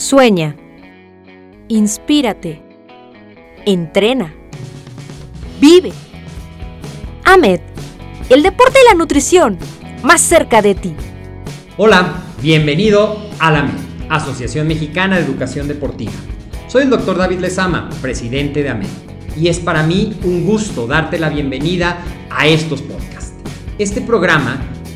Sueña. Inspírate. Entrena. Vive. AMED. El deporte y la nutrición. Más cerca de ti. Hola, bienvenido a la AMED, Asociación Mexicana de Educación Deportiva. Soy el doctor David Lezama, presidente de AMED. Y es para mí un gusto darte la bienvenida a estos podcasts. Este programa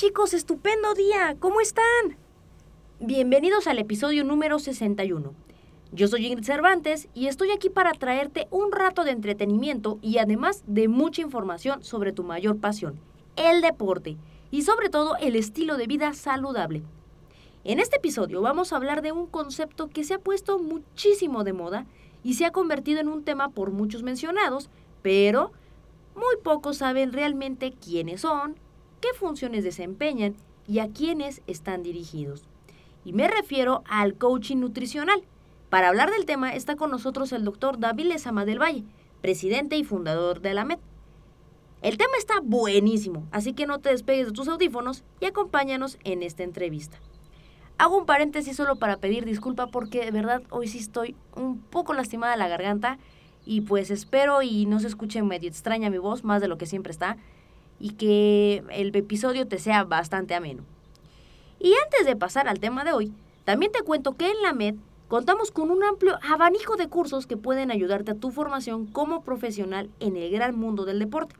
chicos, estupendo día, ¿cómo están? Bienvenidos al episodio número 61. Yo soy Ingrid Cervantes y estoy aquí para traerte un rato de entretenimiento y además de mucha información sobre tu mayor pasión, el deporte y sobre todo el estilo de vida saludable. En este episodio vamos a hablar de un concepto que se ha puesto muchísimo de moda y se ha convertido en un tema por muchos mencionados, pero muy pocos saben realmente quiénes son, qué funciones desempeñan y a quiénes están dirigidos. Y me refiero al coaching nutricional para hablar del tema está con nosotros el doctor David Lezama del Valle, presidente y fundador de la MED. El tema está buenísimo, así que no te despegues de tus audífonos y acompáñanos en esta entrevista. Hago un paréntesis solo para pedir disculpa porque de verdad hoy sí estoy un poco lastimada la garganta y pues espero y no se escuche medio extraña mi voz, más de lo que siempre está, y que el episodio te sea bastante ameno. Y antes de pasar al tema de hoy, también te cuento que en la MED Contamos con un amplio abanico de cursos que pueden ayudarte a tu formación como profesional en el gran mundo del deporte.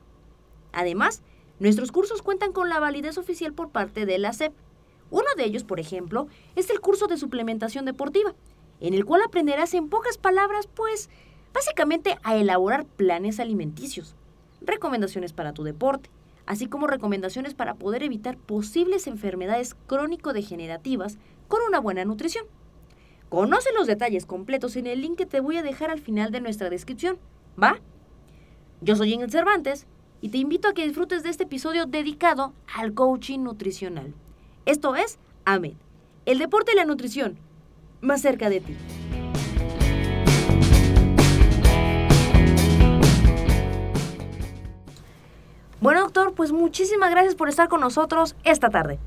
Además, nuestros cursos cuentan con la validez oficial por parte de la SEP. Uno de ellos, por ejemplo, es el curso de suplementación deportiva, en el cual aprenderás en pocas palabras, pues, básicamente a elaborar planes alimenticios, recomendaciones para tu deporte, así como recomendaciones para poder evitar posibles enfermedades crónico-degenerativas con una buena nutrición. Conoce los detalles completos en el link que te voy a dejar al final de nuestra descripción. ¿Va? Yo soy Ingrid Cervantes y te invito a que disfrutes de este episodio dedicado al coaching nutricional. Esto es AMED, el deporte y la nutrición, más cerca de ti. Bueno, doctor, pues muchísimas gracias por estar con nosotros esta tarde.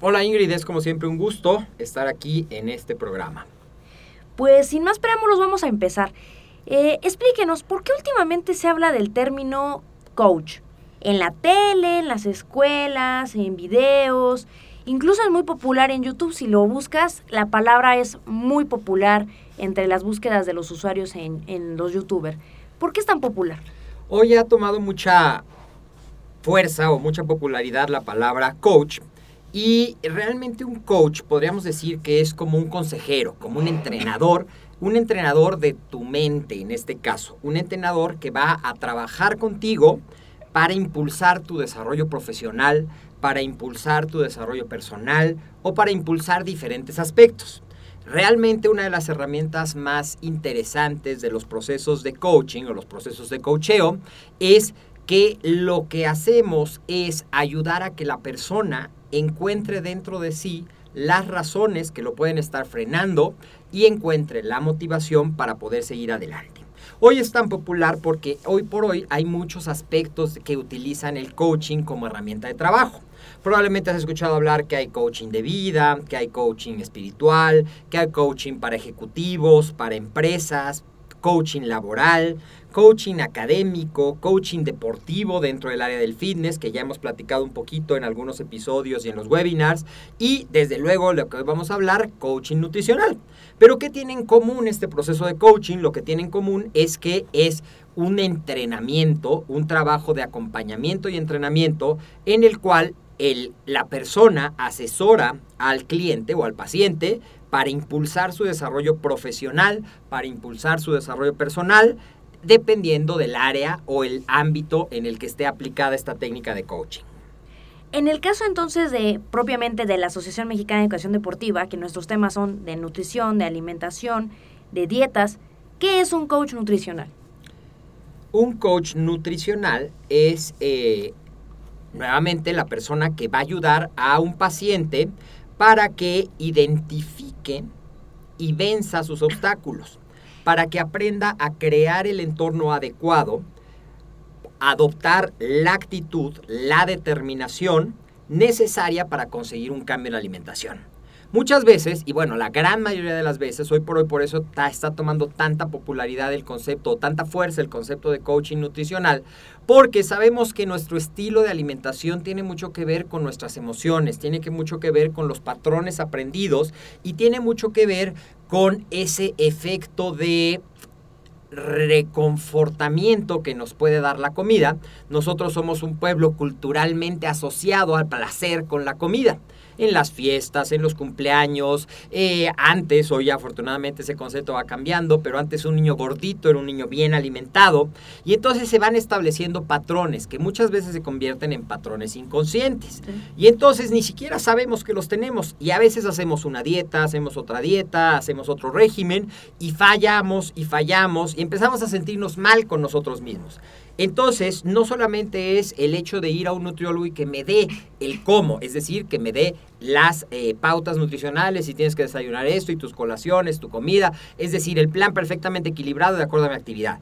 Hola Ingrid, es como siempre un gusto estar aquí en este programa. Pues sin más preámbulos vamos a empezar. Eh, explíquenos, ¿por qué últimamente se habla del término coach? En la tele, en las escuelas, en videos, incluso es muy popular en YouTube. Si lo buscas, la palabra es muy popular entre las búsquedas de los usuarios en, en los youtubers. ¿Por qué es tan popular? Hoy ha tomado mucha fuerza o mucha popularidad la palabra coach y realmente un coach podríamos decir que es como un consejero, como un entrenador, un entrenador de tu mente en este caso, un entrenador que va a trabajar contigo para impulsar tu desarrollo profesional, para impulsar tu desarrollo personal o para impulsar diferentes aspectos. Realmente una de las herramientas más interesantes de los procesos de coaching o los procesos de coacheo es que lo que hacemos es ayudar a que la persona encuentre dentro de sí las razones que lo pueden estar frenando y encuentre la motivación para poder seguir adelante. Hoy es tan popular porque hoy por hoy hay muchos aspectos que utilizan el coaching como herramienta de trabajo. Probablemente has escuchado hablar que hay coaching de vida, que hay coaching espiritual, que hay coaching para ejecutivos, para empresas, coaching laboral, coaching académico, coaching deportivo dentro del área del fitness, que ya hemos platicado un poquito en algunos episodios y en los webinars, y desde luego lo que hoy vamos a hablar, coaching nutricional. Pero ¿qué tiene en común este proceso de coaching? Lo que tiene en común es que es un entrenamiento, un trabajo de acompañamiento y entrenamiento en el cual el, la persona asesora al cliente o al paciente para impulsar su desarrollo profesional, para impulsar su desarrollo personal, dependiendo del área o el ámbito en el que esté aplicada esta técnica de coaching. En el caso entonces de propiamente de la Asociación Mexicana de Educación Deportiva, que nuestros temas son de nutrición, de alimentación, de dietas, ¿qué es un coach nutricional? Un coach nutricional es eh, nuevamente la persona que va a ayudar a un paciente para que identifique y venza sus obstáculos, para que aprenda a crear el entorno adecuado, adoptar la actitud, la determinación necesaria para conseguir un cambio en la alimentación. Muchas veces, y bueno, la gran mayoría de las veces, hoy por hoy por eso está, tomando tanta popularidad el concepto, tanta fuerza el concepto de coaching nutricional, porque sabemos que nuestro estilo de alimentación tiene mucho que ver con nuestras emociones, tiene que mucho que ver con los patrones aprendidos y tiene mucho que ver con ese efecto de reconfortamiento que nos puede dar la comida. Nosotros somos un pueblo culturalmente asociado al placer con la comida en las fiestas, en los cumpleaños. Eh, antes, hoy afortunadamente ese concepto va cambiando, pero antes un niño gordito era un niño bien alimentado. Y entonces se van estableciendo patrones que muchas veces se convierten en patrones inconscientes. Y entonces ni siquiera sabemos que los tenemos. Y a veces hacemos una dieta, hacemos otra dieta, hacemos otro régimen y fallamos y fallamos y empezamos a sentirnos mal con nosotros mismos. Entonces, no solamente es el hecho de ir a un nutriólogo y que me dé el cómo, es decir, que me dé las eh, pautas nutricionales, si tienes que desayunar esto y tus colaciones, tu comida, es decir, el plan perfectamente equilibrado de acuerdo a mi actividad.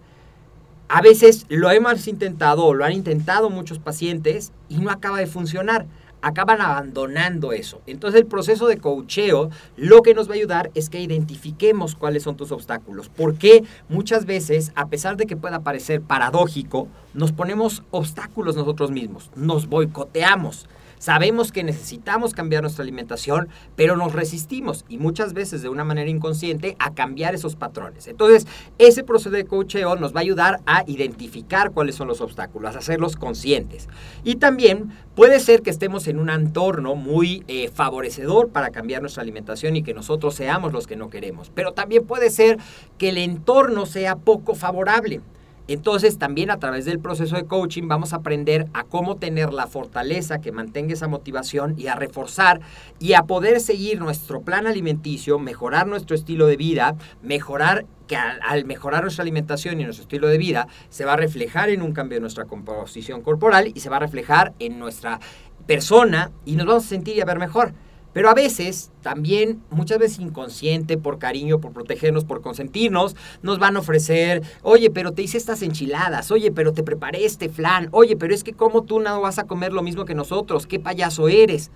A veces lo hemos intentado o lo han intentado muchos pacientes y no acaba de funcionar acaban abandonando eso. Entonces el proceso de coacheo lo que nos va a ayudar es que identifiquemos cuáles son tus obstáculos. Porque muchas veces, a pesar de que pueda parecer paradójico, nos ponemos obstáculos nosotros mismos, nos boicoteamos. Sabemos que necesitamos cambiar nuestra alimentación, pero nos resistimos y muchas veces de una manera inconsciente a cambiar esos patrones. Entonces, ese proceso de coacheo nos va a ayudar a identificar cuáles son los obstáculos, a hacerlos conscientes. Y también puede ser que estemos en un entorno muy eh, favorecedor para cambiar nuestra alimentación y que nosotros seamos los que no queremos, pero también puede ser que el entorno sea poco favorable. Entonces también a través del proceso de coaching vamos a aprender a cómo tener la fortaleza que mantenga esa motivación y a reforzar y a poder seguir nuestro plan alimenticio, mejorar nuestro estilo de vida, mejorar que al, mejorar nuestra alimentación y nuestro estilo de vida se va a reflejar en un cambio de nuestra composición corporal y se va a reflejar en nuestra persona y nos vamos a sentir y a ver mejor. Pero a veces, también, muchas veces inconsciente, por cariño, por protegernos, por consentirnos, nos van a ofrecer, oye, pero te hice estas enchiladas, oye, pero te preparé este flan, oye, pero es que como tú no vas a comer lo mismo que nosotros, qué payaso eres.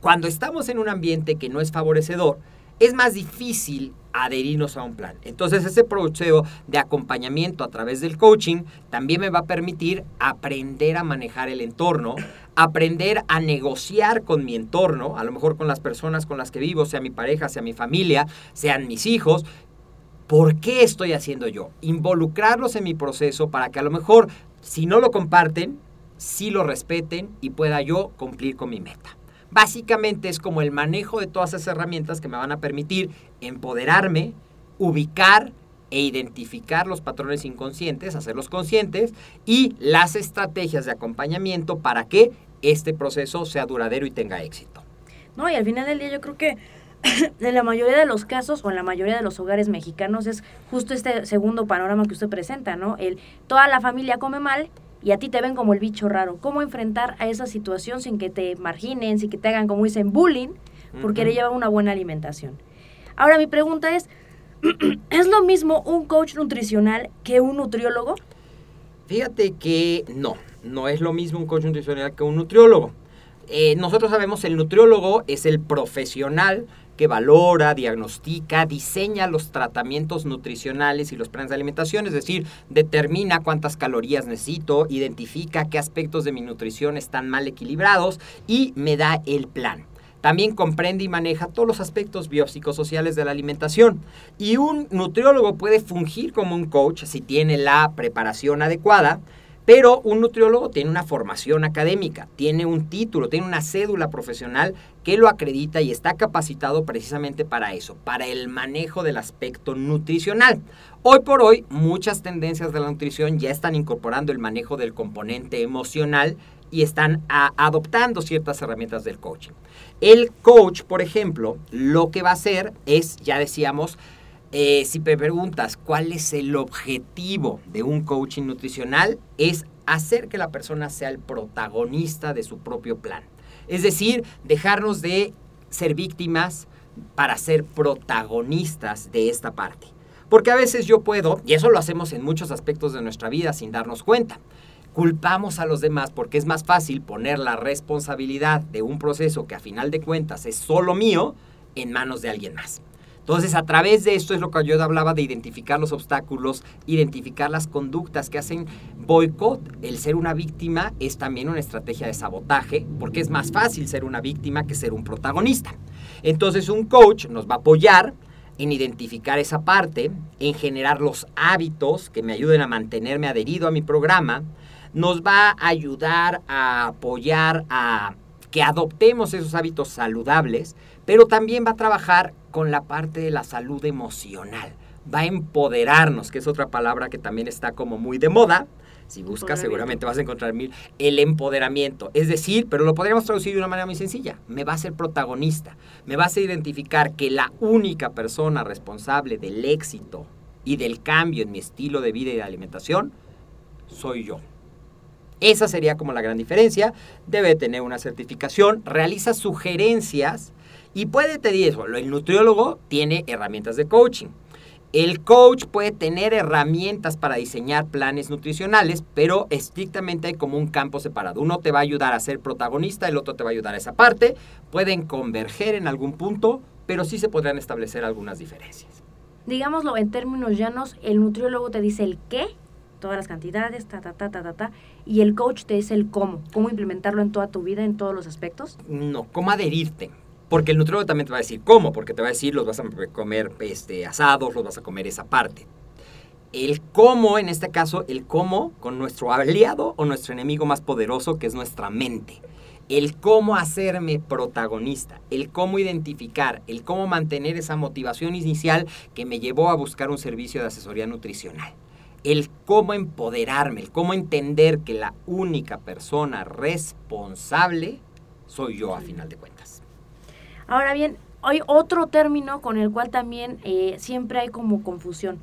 Cuando estamos en un ambiente que no es favorecedor, es más difícil adherirnos a un plan. Entonces ese proceso de acompañamiento a través del coaching también me va a permitir aprender a manejar el entorno, aprender a negociar con mi entorno, a lo mejor con las personas con las que vivo, sea mi pareja, sea mi familia, sean mis hijos. ¿Por qué estoy haciendo yo? Involucrarlos en mi proceso para que a lo mejor si no lo comparten, sí lo respeten y pueda yo cumplir con mi meta. Básicamente es como el manejo de todas esas herramientas que me van a permitir empoderarme, ubicar e identificar los patrones inconscientes, hacerlos conscientes y las estrategias de acompañamiento para que este proceso sea duradero y tenga éxito. No, y al final del día yo creo que en la mayoría de los casos o en la mayoría de los hogares mexicanos es justo este segundo panorama que usted presenta, ¿no? El toda la familia come mal y a ti te ven como el bicho raro. ¿Cómo enfrentar a esa situación sin que te marginen, sin que te hagan, como dicen, bullying, porque le llevan una buena alimentación? Ahora mi pregunta es, ¿es lo mismo un coach nutricional que un nutriólogo? Fíjate que no, no es lo mismo un coach nutricional que un nutriólogo. Eh, nosotros sabemos el nutriólogo es el profesional que valora, diagnostica, diseña los tratamientos nutricionales y los planes de alimentación, es decir, determina cuántas calorías necesito, identifica qué aspectos de mi nutrición están mal equilibrados y me da el plan. También comprende y maneja todos los aspectos biopsicosociales de la alimentación. Y un nutriólogo puede fungir como un coach si tiene la preparación adecuada, pero un nutriólogo tiene una formación académica, tiene un título, tiene una cédula profesional que lo acredita y está capacitado precisamente para eso, para el manejo del aspecto nutricional. Hoy por hoy, muchas tendencias de la nutrición ya están incorporando el manejo del componente emocional y están adoptando ciertas herramientas del coaching. El coach, por ejemplo, lo que va a hacer es, ya decíamos, eh, si me preguntas cuál es el objetivo de un coaching nutricional, es hacer que la persona sea el protagonista de su propio plan. Es decir, dejarnos de ser víctimas para ser protagonistas de esta parte. Porque a veces yo puedo, y eso lo hacemos en muchos aspectos de nuestra vida sin darnos cuenta, culpamos a los demás porque es más fácil poner la responsabilidad de un proceso que a final de cuentas es solo mío en manos de alguien más. Entonces, a través de esto es lo que yo hablaba de identificar los obstáculos, identificar las conductas que hacen boicot. El ser una víctima es también una estrategia de sabotaje, porque es más fácil ser una víctima que ser un protagonista. Entonces, un coach nos va a apoyar en identificar esa parte, en generar los hábitos que me ayuden a mantenerme adherido a mi programa, nos va a ayudar a apoyar a que adoptemos esos hábitos saludables, pero también va a trabajar con la parte de la salud emocional. Va a empoderarnos, que es otra palabra que también está como muy de moda. Si buscas, seguramente vas a encontrar mil. El empoderamiento. Es decir, pero lo podríamos traducir de una manera muy sencilla. Me va a ser protagonista. Me va a identificar que la única persona responsable del éxito y del cambio en mi estilo de vida y de alimentación soy yo. Esa sería como la gran diferencia. Debe tener una certificación, realiza sugerencias y puede tener eso. El nutriólogo tiene herramientas de coaching. El coach puede tener herramientas para diseñar planes nutricionales, pero estrictamente hay como un campo separado. Uno te va a ayudar a ser protagonista, el otro te va a ayudar a esa parte. Pueden converger en algún punto, pero sí se podrán establecer algunas diferencias. Digámoslo en términos llanos, el nutriólogo te dice el qué todas las cantidades, ta, ta, ta, ta, ta, ta, y el coach te dice el cómo, cómo implementarlo en toda tu vida, en todos los aspectos? No, cómo adherirte. Porque el nutriólogo también te va a decir cómo, porque te va a decir los vas a comer este, asados, los vas a comer esa parte. El cómo, en este caso, el cómo con nuestro aliado o nuestro enemigo más poderoso, que es nuestra mente. El cómo hacerme protagonista, el cómo identificar, el cómo mantener esa motivación inicial que me llevó a buscar un servicio de asesoría nutricional el cómo empoderarme, el cómo entender que la única persona responsable soy yo a final de cuentas. Ahora bien, hay otro término con el cual también eh, siempre hay como confusión.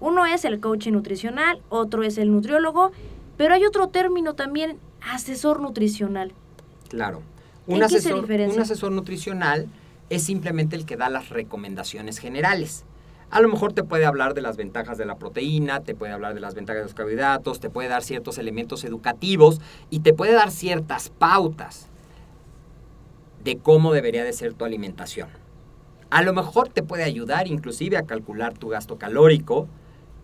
Uno es el coaching nutricional, otro es el nutriólogo, pero hay otro término también, asesor nutricional. Claro. Un, asesor, un asesor nutricional es simplemente el que da las recomendaciones generales. A lo mejor te puede hablar de las ventajas de la proteína, te puede hablar de las ventajas de los carbohidratos, te puede dar ciertos elementos educativos y te puede dar ciertas pautas de cómo debería de ser tu alimentación. A lo mejor te puede ayudar inclusive a calcular tu gasto calórico,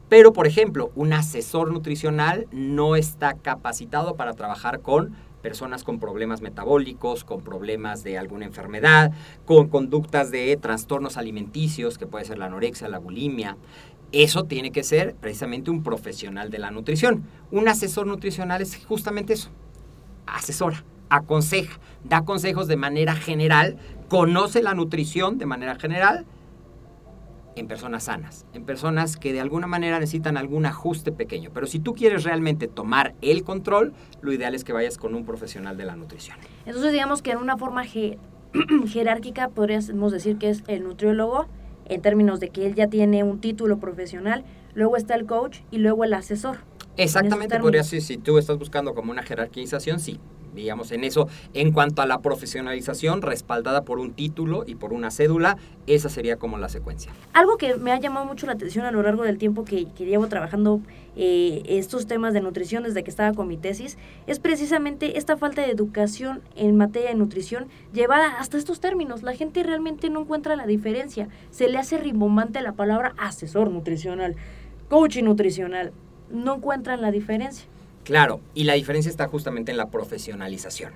pero por ejemplo, un asesor nutricional no está capacitado para trabajar con personas con problemas metabólicos, con problemas de alguna enfermedad, con conductas de trastornos alimenticios, que puede ser la anorexia, la bulimia. Eso tiene que ser precisamente un profesional de la nutrición. Un asesor nutricional es justamente eso. Asesora, aconseja, da consejos de manera general, conoce la nutrición de manera general en personas sanas, en personas que de alguna manera necesitan algún ajuste pequeño. Pero si tú quieres realmente tomar el control, lo ideal es que vayas con un profesional de la nutrición. Entonces digamos que en una forma jerárquica podríamos decir que es el nutriólogo, en términos de que él ya tiene un título profesional, luego está el coach y luego el asesor. Exactamente, podría ser, si tú estás buscando como una jerarquización, sí. Digamos, en eso. En cuanto a la profesionalización, respaldada por un título y por una cédula, esa sería como la secuencia. Algo que me ha llamado mucho la atención a lo largo del tiempo que, llevo trabajando eh, estos temas de nutrición desde que estaba con mi tesis es precisamente esta falta de educación en materia de nutrición llevada hasta estos términos. La gente realmente no encuentra la diferencia. Se le hace rimbombante la palabra asesor nutricional, coach nutricional. No encuentran la diferencia. Claro, y la diferencia está justamente en la profesionalización.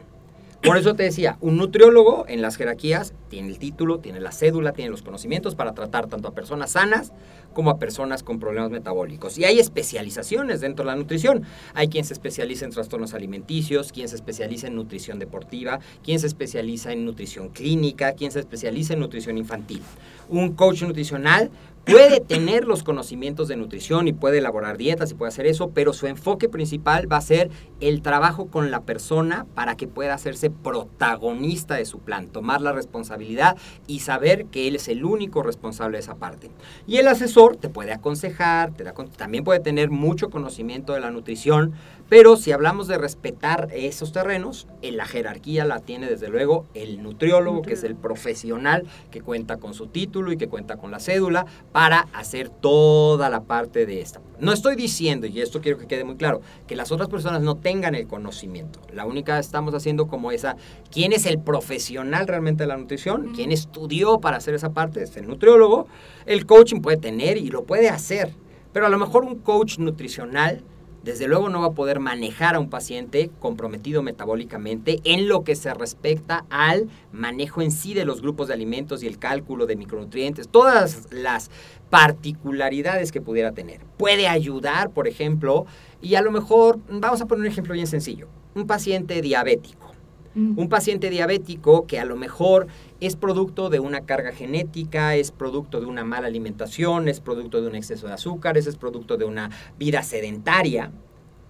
Por eso te decía, un nutriólogo en las jerarquías tiene el título, tiene la cédula, tiene los conocimientos para tratar tanto a personas sanas como a personas con problemas metabólicos. Y hay especializaciones dentro de la nutrición. Hay quien se especializa en trastornos alimenticios, quien se especializa en nutrición deportiva, quien se especializa en nutrición clínica, quien se especializa en nutrición infantil. Un coach nutricional puede tener los conocimientos de nutrición y puede elaborar dietas y puede hacer eso, pero su enfoque principal va a ser el trabajo con la persona para que pueda hacerse protagonista de su plan, tomar la responsabilidad y saber que él es el único responsable de esa parte. Y el asesor te puede aconsejar, también puede tener mucho conocimiento de la nutrición, pero si hablamos de respetar esos terrenos, en la jerarquía la tiene desde luego el nutriólogo, que es el profesional que cuenta con su título y que cuenta con la cédula para hacer toda la parte de esta. No estoy diciendo, y esto quiero que quede muy claro, que las otras personas no tengan el conocimiento. La única estamos haciendo como esa, ¿quién es el profesional realmente de la nutrición? ¿Quién estudió para hacer esa parte? Es el nutriólogo. El coaching puede tener y lo puede hacer, pero a lo mejor un coach nutricional desde luego no va a poder manejar a un paciente comprometido metabólicamente en lo que se respecta al manejo en sí de los grupos de alimentos y el cálculo de micronutrientes, todas las particularidades que pudiera tener. Puede ayudar, por ejemplo, y a lo mejor, vamos a poner un ejemplo bien sencillo, un paciente diabético. Mm. Un paciente diabético que a lo mejor es producto de una carga genética, es producto de una mala alimentación, es producto de un exceso de azúcares, es producto de una vida sedentaria.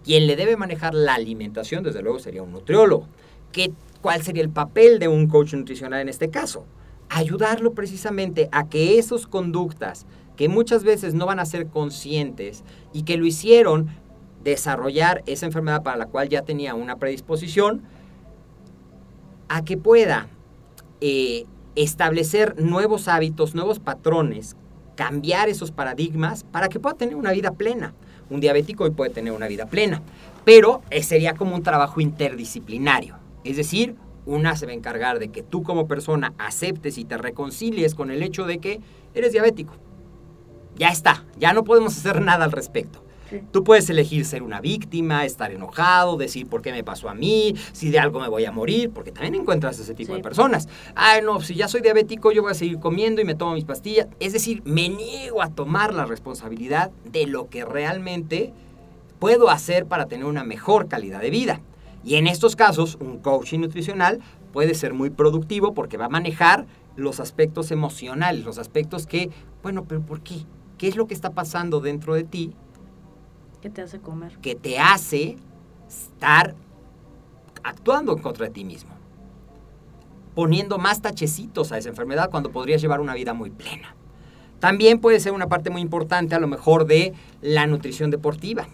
Quien le debe manejar la alimentación, desde luego, sería un nutriólogo. ¿Qué, ¿Cuál sería el papel de un coach nutricional en este caso? Ayudarlo precisamente a que esas conductas que muchas veces no van a ser conscientes y que lo hicieron desarrollar esa enfermedad para la cual ya tenía una predisposición, a que pueda eh, establecer nuevos hábitos, nuevos patrones, cambiar esos paradigmas para que pueda tener una vida plena. Un diabético hoy puede tener una vida plena, pero eh, sería como un trabajo interdisciplinario. Es decir, una se va a encargar de que tú como persona aceptes y te reconcilies con el hecho de que eres diabético. Ya está, ya no podemos hacer nada al respecto. Tú puedes elegir ser una víctima, estar enojado, decir por qué me pasó a mí, si de algo me voy a morir, porque también encuentras ese tipo de personas. Ay, no, si ya soy diabético, yo voy a seguir comiendo y me tomo mis pastillas. Es decir, me niego a tomar la responsabilidad de lo que realmente puedo hacer para tener una mejor calidad de vida. Y en estos casos, un coaching nutricional puede ser muy productivo porque va a manejar los aspectos emocionales, los aspectos que, bueno, pero ¿por qué? ¿Qué es lo que está pasando dentro de ti ¿Qué te hace comer? Que te hace estar actuando contra de ti mismo. Poniendo más tachecitos a esa enfermedad cuando podrías llevar una vida muy plena. También puede ser una parte muy importante a lo mejor de la nutrición deportiva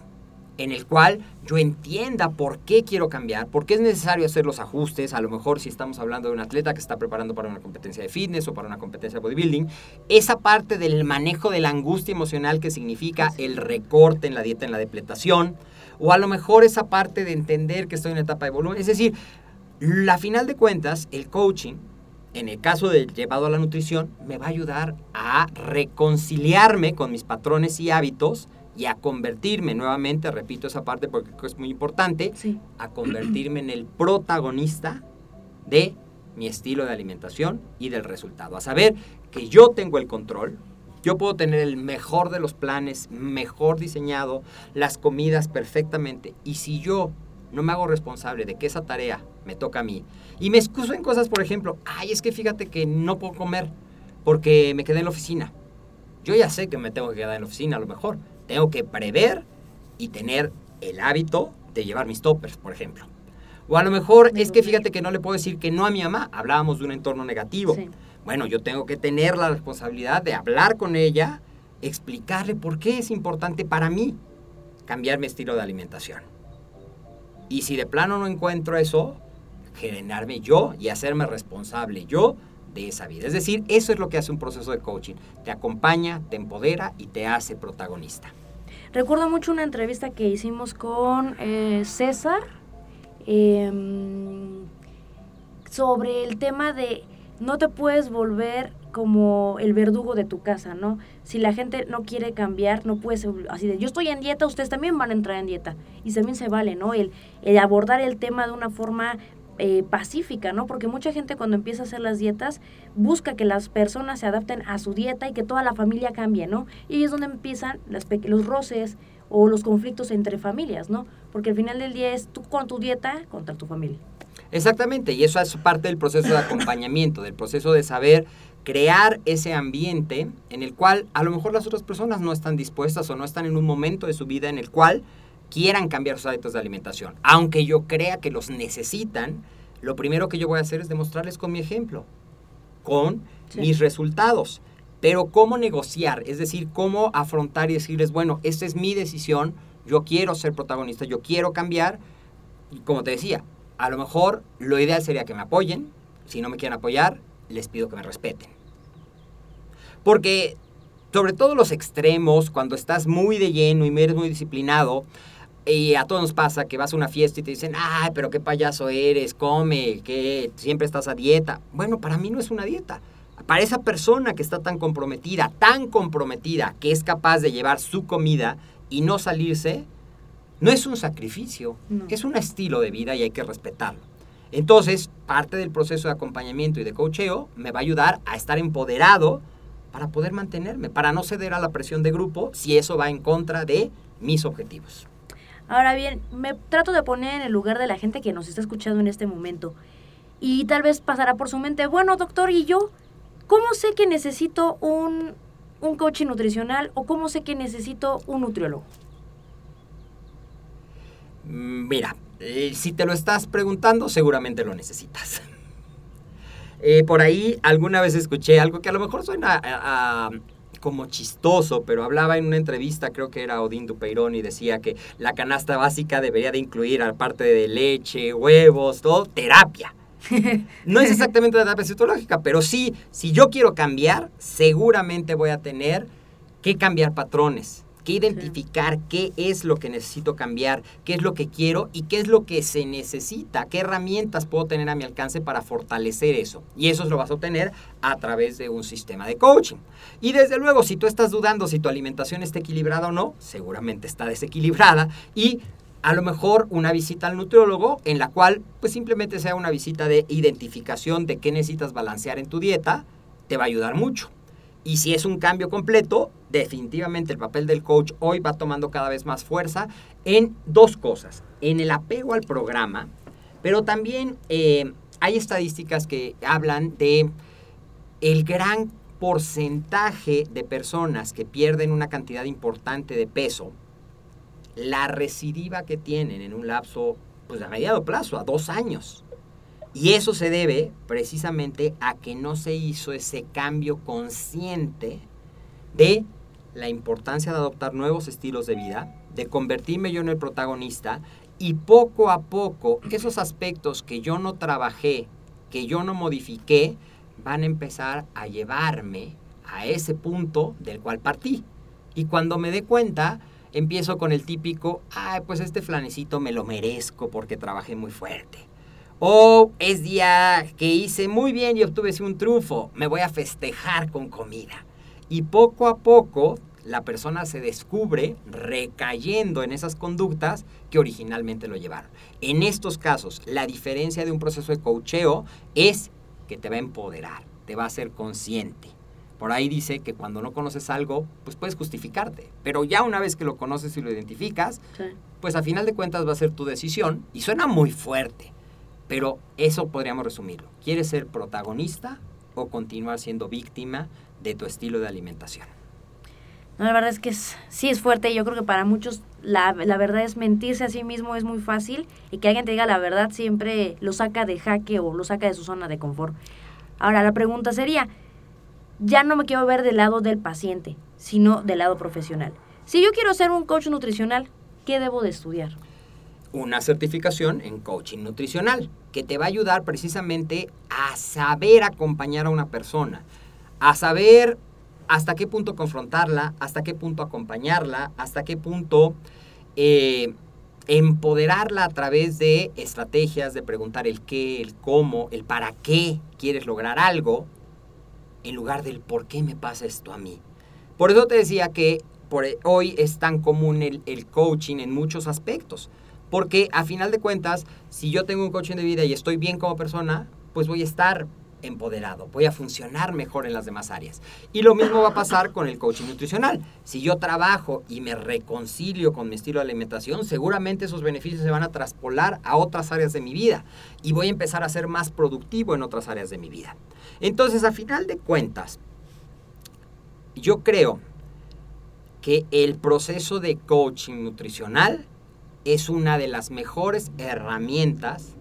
en el cual yo entienda por qué quiero cambiar, por qué es necesario hacer los ajustes, a lo mejor si estamos hablando de un atleta que está preparando para una competencia de fitness o para una competencia de bodybuilding, esa parte del manejo de la angustia emocional que significa el recorte en la dieta, en la depletación, o a lo mejor esa parte de entender que estoy en etapa de volumen, es decir, la final de cuentas, el coaching, en el caso de llevado a la nutrición, me va a ayudar a reconciliarme con mis patrones y hábitos, y a convertirme nuevamente, repito esa parte porque es muy importante, a convertirme en el protagonista de mi estilo de alimentación y del resultado. A saber que yo tengo el control, yo puedo tener el mejor de los planes, mejor diseñado, las comidas perfectamente. Y si yo no me hago responsable de que esa tarea me toca a mí, y me excuso en cosas, por ejemplo, ay, es que fíjate que no puedo comer porque me quedé en la oficina. Yo ya sé que me tengo que quedar en la oficina a lo mejor, tengo que prever y tener el hábito de llevar mis toppers, por ejemplo. O a lo mejor es que fíjate que no le puedo decir que no a mi mamá. Hablábamos de un entorno negativo. Bueno, yo tengo que tener la responsabilidad de hablar con ella, explicarle por qué es importante para mí cambiar mi estilo de alimentación. Y si de plano no encuentro eso, generarme yo y hacerme responsable yo de esa vida. Es decir, eso es lo que hace un proceso de coaching. Te acompaña, te empodera y te hace protagonista. Recuerdo mucho una entrevista que hicimos con eh, César em, sobre el tema de no te puedes volver como el verdugo de tu casa, ¿no? Si la gente no quiere cambiar, no puedes, así de, yo estoy en dieta, ustedes también van a entrar en dieta. Y también se vale, ¿no? El, el abordar el tema de una forma eh, pacífica, ¿no? Porque mucha gente cuando empieza a hacer las dietas busca que las personas se adapten a su dieta y que toda la familia cambie, ¿no? Y es donde empiezan las los roces o los conflictos entre familias, ¿no? Porque al final del día es tú con tu dieta contra tu familia. Exactamente, y eso es parte del proceso de acompañamiento, del proceso de saber crear ese ambiente en el cual a lo mejor las otras personas no están dispuestas o no están en un momento de su vida en el cual quieran cambiar sus hábitos de alimentación. Aunque yo crea que los necesitan, lo primero que yo voy a hacer es demostrarles con mi ejemplo, con mis resultados. Pero cómo negociar, es decir, cómo afrontar y decirles, bueno, esta es mi decisión, yo quiero ser protagonista, yo quiero cambiar. Y como te decía, a lo mejor lo ideal sería que me apoyen, si no me quieren apoyar, les pido que me respeten. Porque sobre todo los extremos, cuando estás muy de lleno y eres muy disciplinado, y a todos nos pasa que vas a una fiesta y te dicen, ay, pero qué payaso eres, come, que siempre estás a dieta. Bueno, para mí no es una dieta. Para esa persona que está tan comprometida, tan comprometida, que es capaz de llevar su comida y no salirse, no es un sacrificio, es un estilo de vida y hay que respetarlo. Entonces, parte del proceso de acompañamiento y de coacheo me va a ayudar a estar empoderado para poder mantenerme, para no ceder a la presión de grupo si eso va en contra de mis objetivos. Ahora bien, me trato de poner en el lugar de la gente que nos está escuchando en este momento. Y tal vez pasará por su mente, bueno, doctor, ¿y yo? ¿Cómo sé que necesito un, un coach nutricional o cómo sé que necesito un nutriólogo? Mira, eh, si te lo estás preguntando, seguramente lo necesitas. Eh, por ahí alguna vez escuché algo que a lo mejor suena como chistoso, pero hablaba en una entrevista, creo que era Odín Dupeirón, y decía que la canasta básica debería de incluir, aparte de leche, huevos, todo, terapia. No es exactamente la terapia psicológica, pero sí, si yo quiero cambiar, seguramente voy a tener que cambiar patrones que identificar qué es lo que necesito cambiar, qué es lo que quiero y qué es lo que se necesita, qué herramientas puedo tener a mi alcance para fortalecer eso. Y eso lo vas a obtener a través de un sistema de coaching. Y desde luego, si tú estás dudando si tu alimentación está equilibrada o no, seguramente está desequilibrada y a lo mejor una visita al nutriólogo en la cual pues simplemente sea una visita de identificación de qué necesitas balancear en tu dieta, te va a ayudar mucho. Y si es un cambio completo, definitivamente el papel del coach hoy va tomando cada vez más fuerza en dos cosas. En el apego al programa, pero también eh, hay estadísticas que hablan de el gran porcentaje de personas que pierden una cantidad importante de peso, la recidiva que tienen en un lapso pues a mediado plazo, a dos años. Y eso se debe precisamente a que no se hizo ese cambio consciente de la importancia de adoptar nuevos estilos de vida, de convertirme yo en el protagonista y poco a poco esos aspectos que yo no trabajé, que yo no modifiqué, van a empezar a llevarme a ese punto del cual partí. Y cuando me dé cuenta, empiezo con el típico, ay, pues este flanecito me lo merezco porque trabajé muy fuerte o es día que hice muy bien y obtuve un triunfo, me voy a festejar con comida. Y poco a poco la persona se descubre recayendo en esas conductas que originalmente lo llevaron. En estos casos, la diferencia de un proceso de coacheo es que te va a empoderar, te va a hacer consciente. Por ahí dice que cuando no conoces algo, pues puedes justificarte. Pero ya una vez que lo conoces y lo identificas, pues a final de cuentas va a ser tu decisión. Y suena muy fuerte. Pero eso podríamos resumirlo. ¿Quieres ser protagonista o continuar siendo víctima de tu estilo de alimentación? No, la verdad es que sí es fuerte. Yo creo que para muchos la, la, verdad es mentirse a sí mismo es muy fácil y que alguien te diga la verdad siempre lo saca de jaque o lo saca de su zona de confort. Ahora, la pregunta sería, ya no me quiero ver del lado del paciente, sino del lado profesional. Si yo quiero ser un coach nutricional, ¿qué debo de estudiar? una certificación en coaching nutricional que te va a ayudar precisamente a saber acompañar a una persona, a saber hasta qué punto confrontarla, hasta qué punto acompañarla, hasta qué punto eh, empoderarla a través de estrategias, de preguntar el qué, el cómo, el para qué quieres lograr algo, en lugar del por qué me pasa esto a mí. Por eso te decía que por e, hoy es tan común el, el coaching en muchos aspectos. Porque a final de cuentas, si yo tengo un coaching de vida y estoy bien como persona, pues voy a estar empoderado, voy a funcionar mejor en las demás áreas. Y lo mismo va a pasar con el coaching nutricional. Si yo trabajo y me reconcilio con mi estilo de alimentación, seguramente esos beneficios se van a traspolar a otras áreas de mi vida y voy a empezar a ser más productivo en otras áreas de mi vida. Entonces, a final de cuentas, yo creo que el proceso de coaching nutricional es una de las mejores herramientas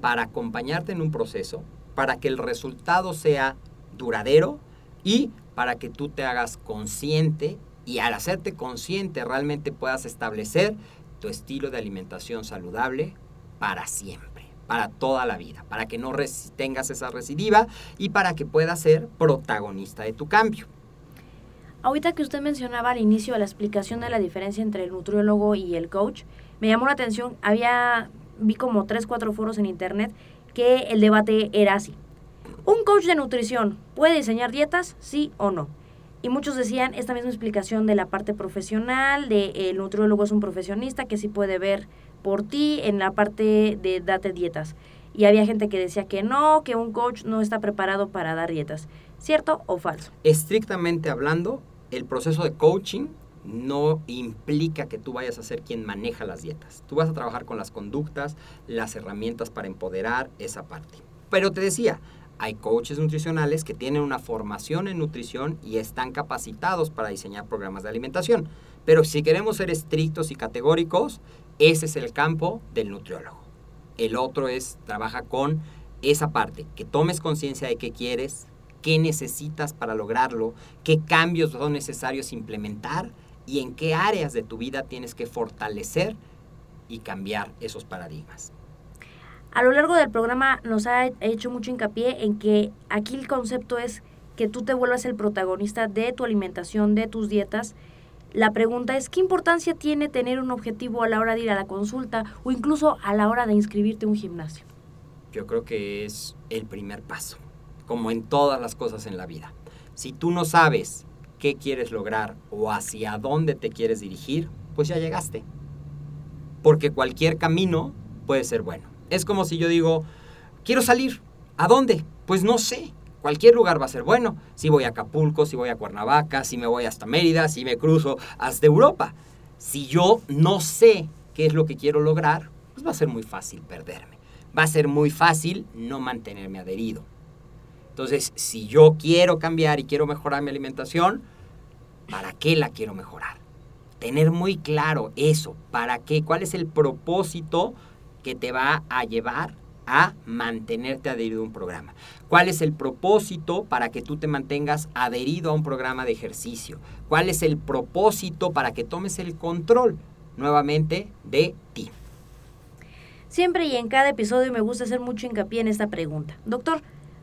para acompañarte en un proceso para que el resultado sea duradero y para que tú te hagas consciente y al hacerte consciente realmente puedas establecer tu estilo de alimentación saludable para siempre, para toda la vida, para que no tengas esa recidiva y para que puedas ser protagonista de tu cambio. Ahorita que usted mencionaba al inicio la explicación de la diferencia entre el nutriólogo y el coach, me llamó la atención, había, vi como tres, cuatro foros en internet que el debate era así. ¿Un coach de nutrición puede diseñar dietas? Sí o no. Y muchos decían esta misma explicación de la parte profesional, de el nutriólogo es un profesionista que sí puede ver por ti en la parte de date dietas. Y había gente que decía que no, que un coach no está preparado para dar dietas. ¿Cierto o falso? Estrictamente hablando, el proceso de coaching no implica que tú vayas a ser quien maneja las dietas. Tú vas a trabajar con las conductas, las herramientas para empoderar esa parte. Pero te decía, hay coaches nutricionales que tienen una formación en nutrición y están capacitados para diseñar programas de alimentación. Pero si queremos ser estrictos y categóricos, ese es el campo del nutriólogo. El otro es, trabaja con esa parte, que tomes conciencia de qué quieres, qué necesitas para lograrlo, qué cambios son necesarios implementar y en qué áreas de tu vida tienes que fortalecer y cambiar esos paradigmas. A lo largo del programa nos ha hecho mucho hincapié en que aquí el concepto es que tú te vuelvas el protagonista de tu alimentación, de tus dietas. La pregunta es, ¿qué importancia tiene tener un objetivo a la hora de ir a la consulta o incluso a la hora de inscribirte a un gimnasio? Yo creo que es el primer paso, como en todas las cosas en la vida. Si tú no sabes qué quieres lograr o hacia dónde te quieres dirigir, pues ya llegaste. Porque cualquier camino puede ser bueno. Es como si yo digo, quiero salir. ¿A dónde? Pues no sé. Cualquier lugar va a ser bueno. Si voy a Acapulco, si voy a Cuernavaca, si me voy hasta Mérida, si me cruzo hasta Europa. Si yo no sé qué es lo que quiero lograr, pues va a ser muy fácil perderme. Va a ser muy fácil no mantenerme adherido. Entonces, si yo quiero cambiar y quiero mejorar mi alimentación, ¿para qué la quiero mejorar? Tener muy claro eso, ¿para qué? ¿Cuál es el propósito que te va a llevar a mantenerte adherido a un programa. ¿Cuál es el propósito para que tú te mantengas adherido a un programa de ejercicio? ¿Cuál es el propósito para que tomes el control nuevamente de ti? Siempre y en cada episodio me gusta hacer mucho hincapié en esta pregunta. Doctor,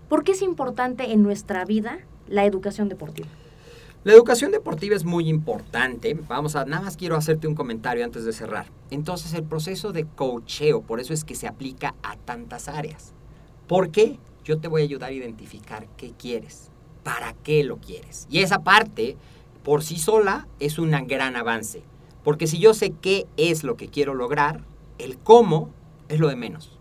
¿por qué es importante en nuestra vida la educación deportiva? La educación deportiva es muy importante. Vamos a, nada más quiero hacerte un comentario antes de cerrar. Entonces, el proceso de coacheo, por eso es que se aplica a tantas áreas. ¿Por qué? Yo te voy a ayudar a identificar qué quieres, para qué lo quieres. Y esa parte, por sí sola, es un gran avance. Porque si yo sé qué es lo que quiero lograr, el cómo es lo de menos.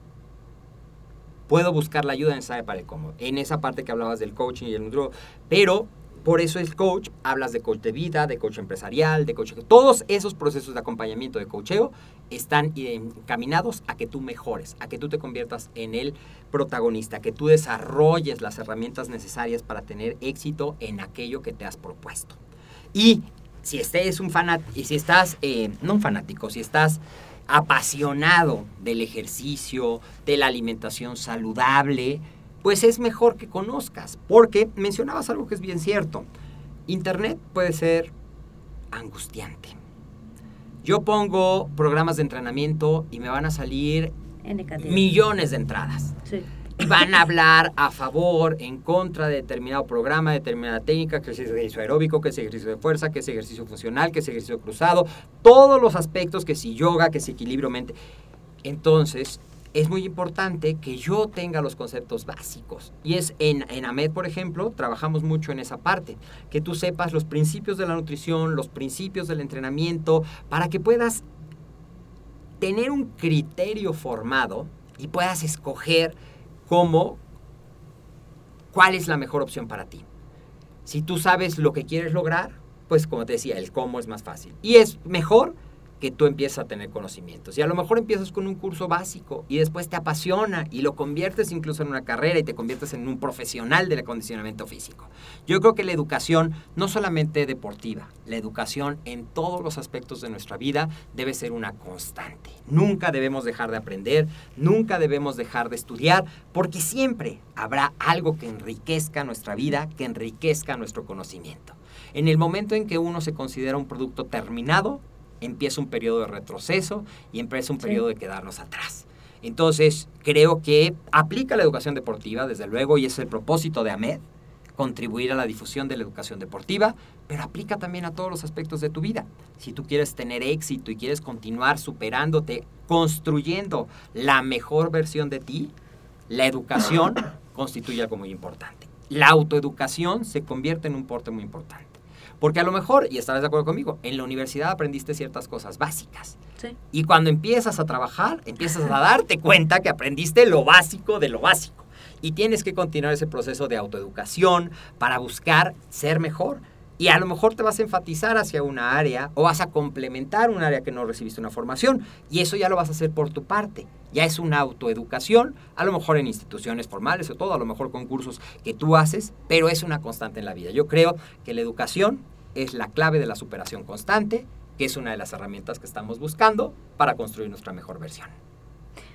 Puedo buscar la ayuda necesaria para el cómo. En esa parte que hablabas del coaching y el nutriólogo. Pero por eso el coach, hablas de coach de vida, de coach empresarial, de coach... Todos esos procesos de acompañamiento de coacheo están encaminados a que tú mejores, a que tú te conviertas en el protagonista, que tú desarrolles las herramientas necesarias para tener éxito en aquello que te has propuesto. Y si estés un fanático, y si estás, eh, no un fanático, si estás apasionado del ejercicio, de la alimentación saludable, pues es mejor que conozcas, porque mencionabas algo que es bien cierto. Internet puede ser angustiante. Yo pongo programas de entrenamiento y me van a salir millones de entradas. Sí. Van a hablar a favor, en contra de determinado programa, de determinada técnica, que es ejercicio aeróbico, que es ejercicio de fuerza, que es ejercicio funcional, que es ejercicio cruzado, todos los aspectos, que si yoga, que si equilibrio mente. Entonces, es muy importante que yo tenga los conceptos básicos. Y es en, en AMED, por ejemplo, trabajamos mucho en esa parte, que tú sepas los principios de la nutrición, los principios del entrenamiento, para que puedas tener un criterio formado y puedas escoger cómo, cuál es la mejor opción para ti. Si tú sabes lo que quieres lograr, pues como te decía, el cómo es más fácil. Y es mejor que tú empieces a tener conocimientos. Y a lo mejor empiezas con un curso básico y después te apasiona y lo conviertes incluso en una carrera y te conviertes en un profesional del acondicionamiento físico. Yo creo que la educación, no solamente deportiva, la educación en todos los aspectos de nuestra vida debe ser una constante. Nunca debemos dejar de aprender, nunca debemos dejar de estudiar, porque siempre habrá algo que enriquezca nuestra vida, que enriquezca nuestro conocimiento. En el momento en que uno se considera un producto terminado, empieza un periodo de retroceso y empieza un periodo de quedarnos atrás. Entonces, creo que aplica la educación deportiva, desde luego, y es el propósito de AMED, contribuir a la difusión de la educación deportiva, pero aplica también a todos los aspectos de tu vida. Si tú quieres tener éxito y quieres continuar superándote, construyendo la mejor versión de ti, la educación constituye algo muy importante. La autoeducación se convierte en un porte muy importante. Porque a lo mejor, y estarás de acuerdo conmigo, en la universidad aprendiste ciertas cosas básicas. Sí. Y cuando empiezas a trabajar, empiezas a darte cuenta que aprendiste lo básico de lo básico. Y tienes que continuar ese proceso de autoeducación para buscar ser mejor. Y a lo mejor te vas a enfatizar hacia una área o vas a complementar un área que no recibiste una formación. Y eso ya lo vas a hacer por tu parte. Ya es una autoeducación, a lo mejor en instituciones formales o todo, a lo mejor con cursos que tú haces, pero es una constante en la vida. Yo creo que la educación es la clave de la superación constante, que es una de las herramientas que estamos buscando para construir nuestra mejor versión.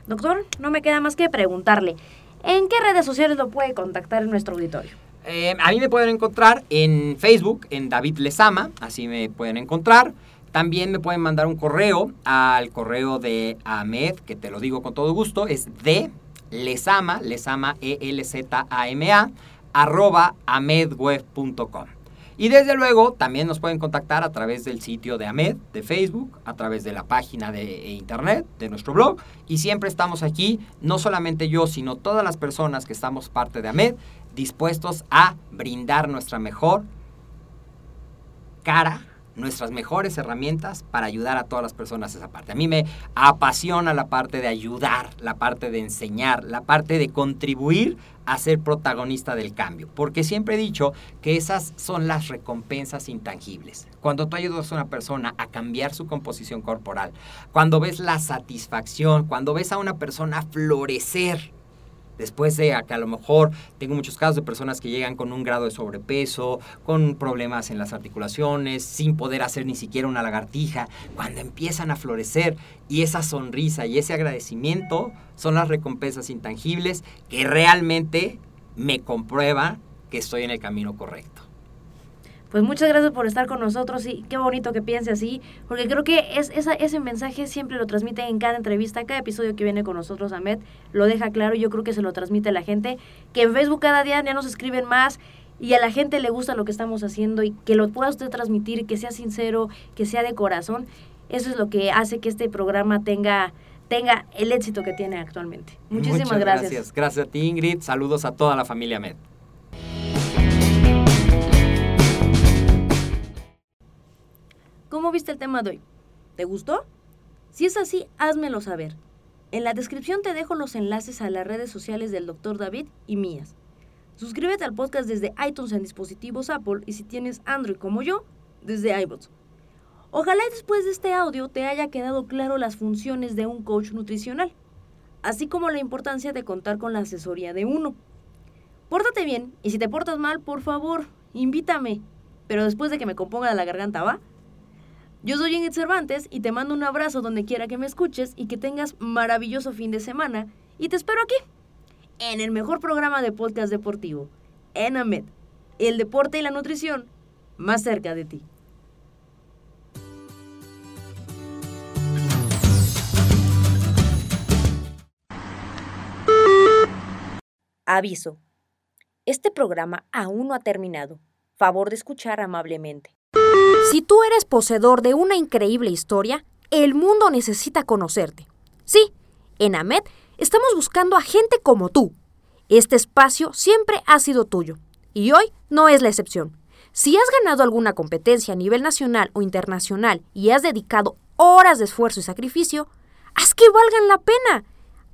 Doctor, no me queda más que preguntarle, ¿en qué redes sociales lo puede contactar en nuestro auditorio? Eh, a mí me pueden encontrar en Facebook, en David Lezama, así me pueden encontrar. También me pueden mandar un correo al correo de Ahmed, que te lo digo con todo gusto, es de lesama, lesama, E-L-Z-A-M-A, arroba amedweb.com. Y desde luego también nos pueden contactar a través del sitio de AMED, de Facebook, a través de la página de internet, de nuestro blog. Y siempre estamos aquí, no solamente yo, sino todas las personas que estamos parte de AMED, dispuestos a brindar nuestra mejor cara nuestras mejores herramientas para ayudar a todas las personas esa parte. A mí me apasiona la parte de ayudar, la parte de enseñar, la parte de contribuir a ser protagonista del cambio, porque siempre he dicho que esas son las recompensas intangibles. Cuando tú ayudas a una persona a cambiar su composición corporal, cuando ves la satisfacción, cuando ves a una persona florecer, Después de que a lo mejor tengo muchos casos de personas que llegan con un grado de sobrepeso, con problemas en las articulaciones, sin poder hacer ni siquiera una lagartija, cuando empiezan a florecer y esa sonrisa y ese agradecimiento son las recompensas intangibles que realmente me comprueba que estoy en el camino correcto. Pues muchas gracias por estar con nosotros y qué bonito que piense así, porque creo que es, esa, ese mensaje siempre lo transmite en cada entrevista, cada episodio que viene con nosotros, Ahmed, lo deja claro y yo creo que se lo transmite a la gente, que en Facebook cada día ya nos escriben más y a la gente le gusta lo que estamos haciendo y que lo pueda usted transmitir, que sea sincero, que sea de corazón, eso es lo que hace que este programa tenga tenga el éxito que tiene actualmente. Muchísimas Muchas gracias. gracias. Gracias a ti, Ingrid. Saludos a toda la familia Med. ¿Cómo viste el tema de hoy? ¿Te gustó? Si es así, házmelo saber. En la descripción te dejo los enlaces a las redes sociales del Dr. David y mías. Suscríbete al podcast desde iTunes en dispositivos Apple y si tienes Android como yo, desde iBots. Ojalá después de este audio te haya quedado claro las funciones de un coach nutricional, así como la importancia de contar con la asesoría de uno. Pórtate bien y si te portas mal, por favor, invítame. Pero después de que me componga la garganta, ¿va? Yo soy Ingrid Cervantes y te mando un abrazo donde quiera que me escuches y que tengas maravilloso fin de semana y te espero aquí, en el mejor programa de podcast deportivo, ENAMED, el deporte y la nutrición más cerca de ti. Aviso. Este programa aún no ha terminado. Favor de escuchar amablemente. Si tú eres poseedor de una increíble historia, el mundo necesita conocerte. Sí, en AMED estamos buscando a gente como tú. Este espacio siempre ha sido tuyo y hoy no es la excepción. Si has ganado alguna competencia a nivel nacional o internacional y has dedicado horas de esfuerzo y sacrificio, haz que valgan la pena.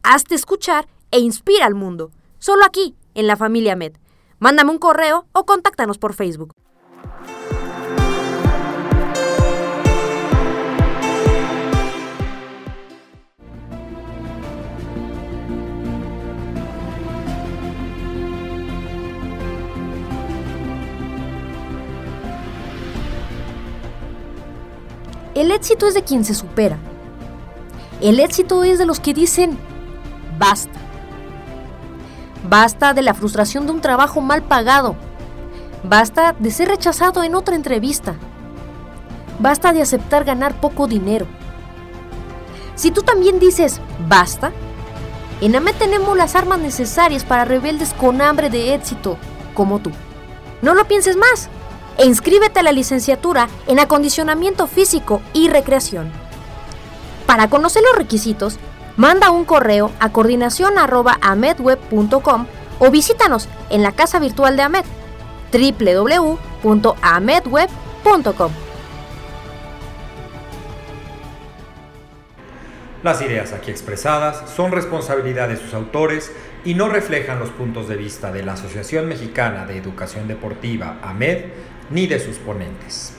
Hazte escuchar e inspira al mundo. Solo aquí, en la familia Med. Mándame un correo o contáctanos por Facebook. El éxito es de quien se supera. El éxito es de los que dicen, basta. Basta de la frustración de un trabajo mal pagado. Basta de ser rechazado en otra entrevista. Basta de aceptar ganar poco dinero. Si tú también dices basta, en AME tenemos las armas necesarias para rebeldes con hambre de éxito, como tú. No lo pienses más e inscríbete a la licenciatura en acondicionamiento físico y recreación. Para conocer los requisitos, manda un correo a coordinación.amedweb.com o visítanos en la casa virtual de AMED www.amedweb.com. Las ideas aquí expresadas son responsabilidad de sus autores y no reflejan los puntos de vista de la Asociación Mexicana de Educación Deportiva, AMED, ni de sus ponentes.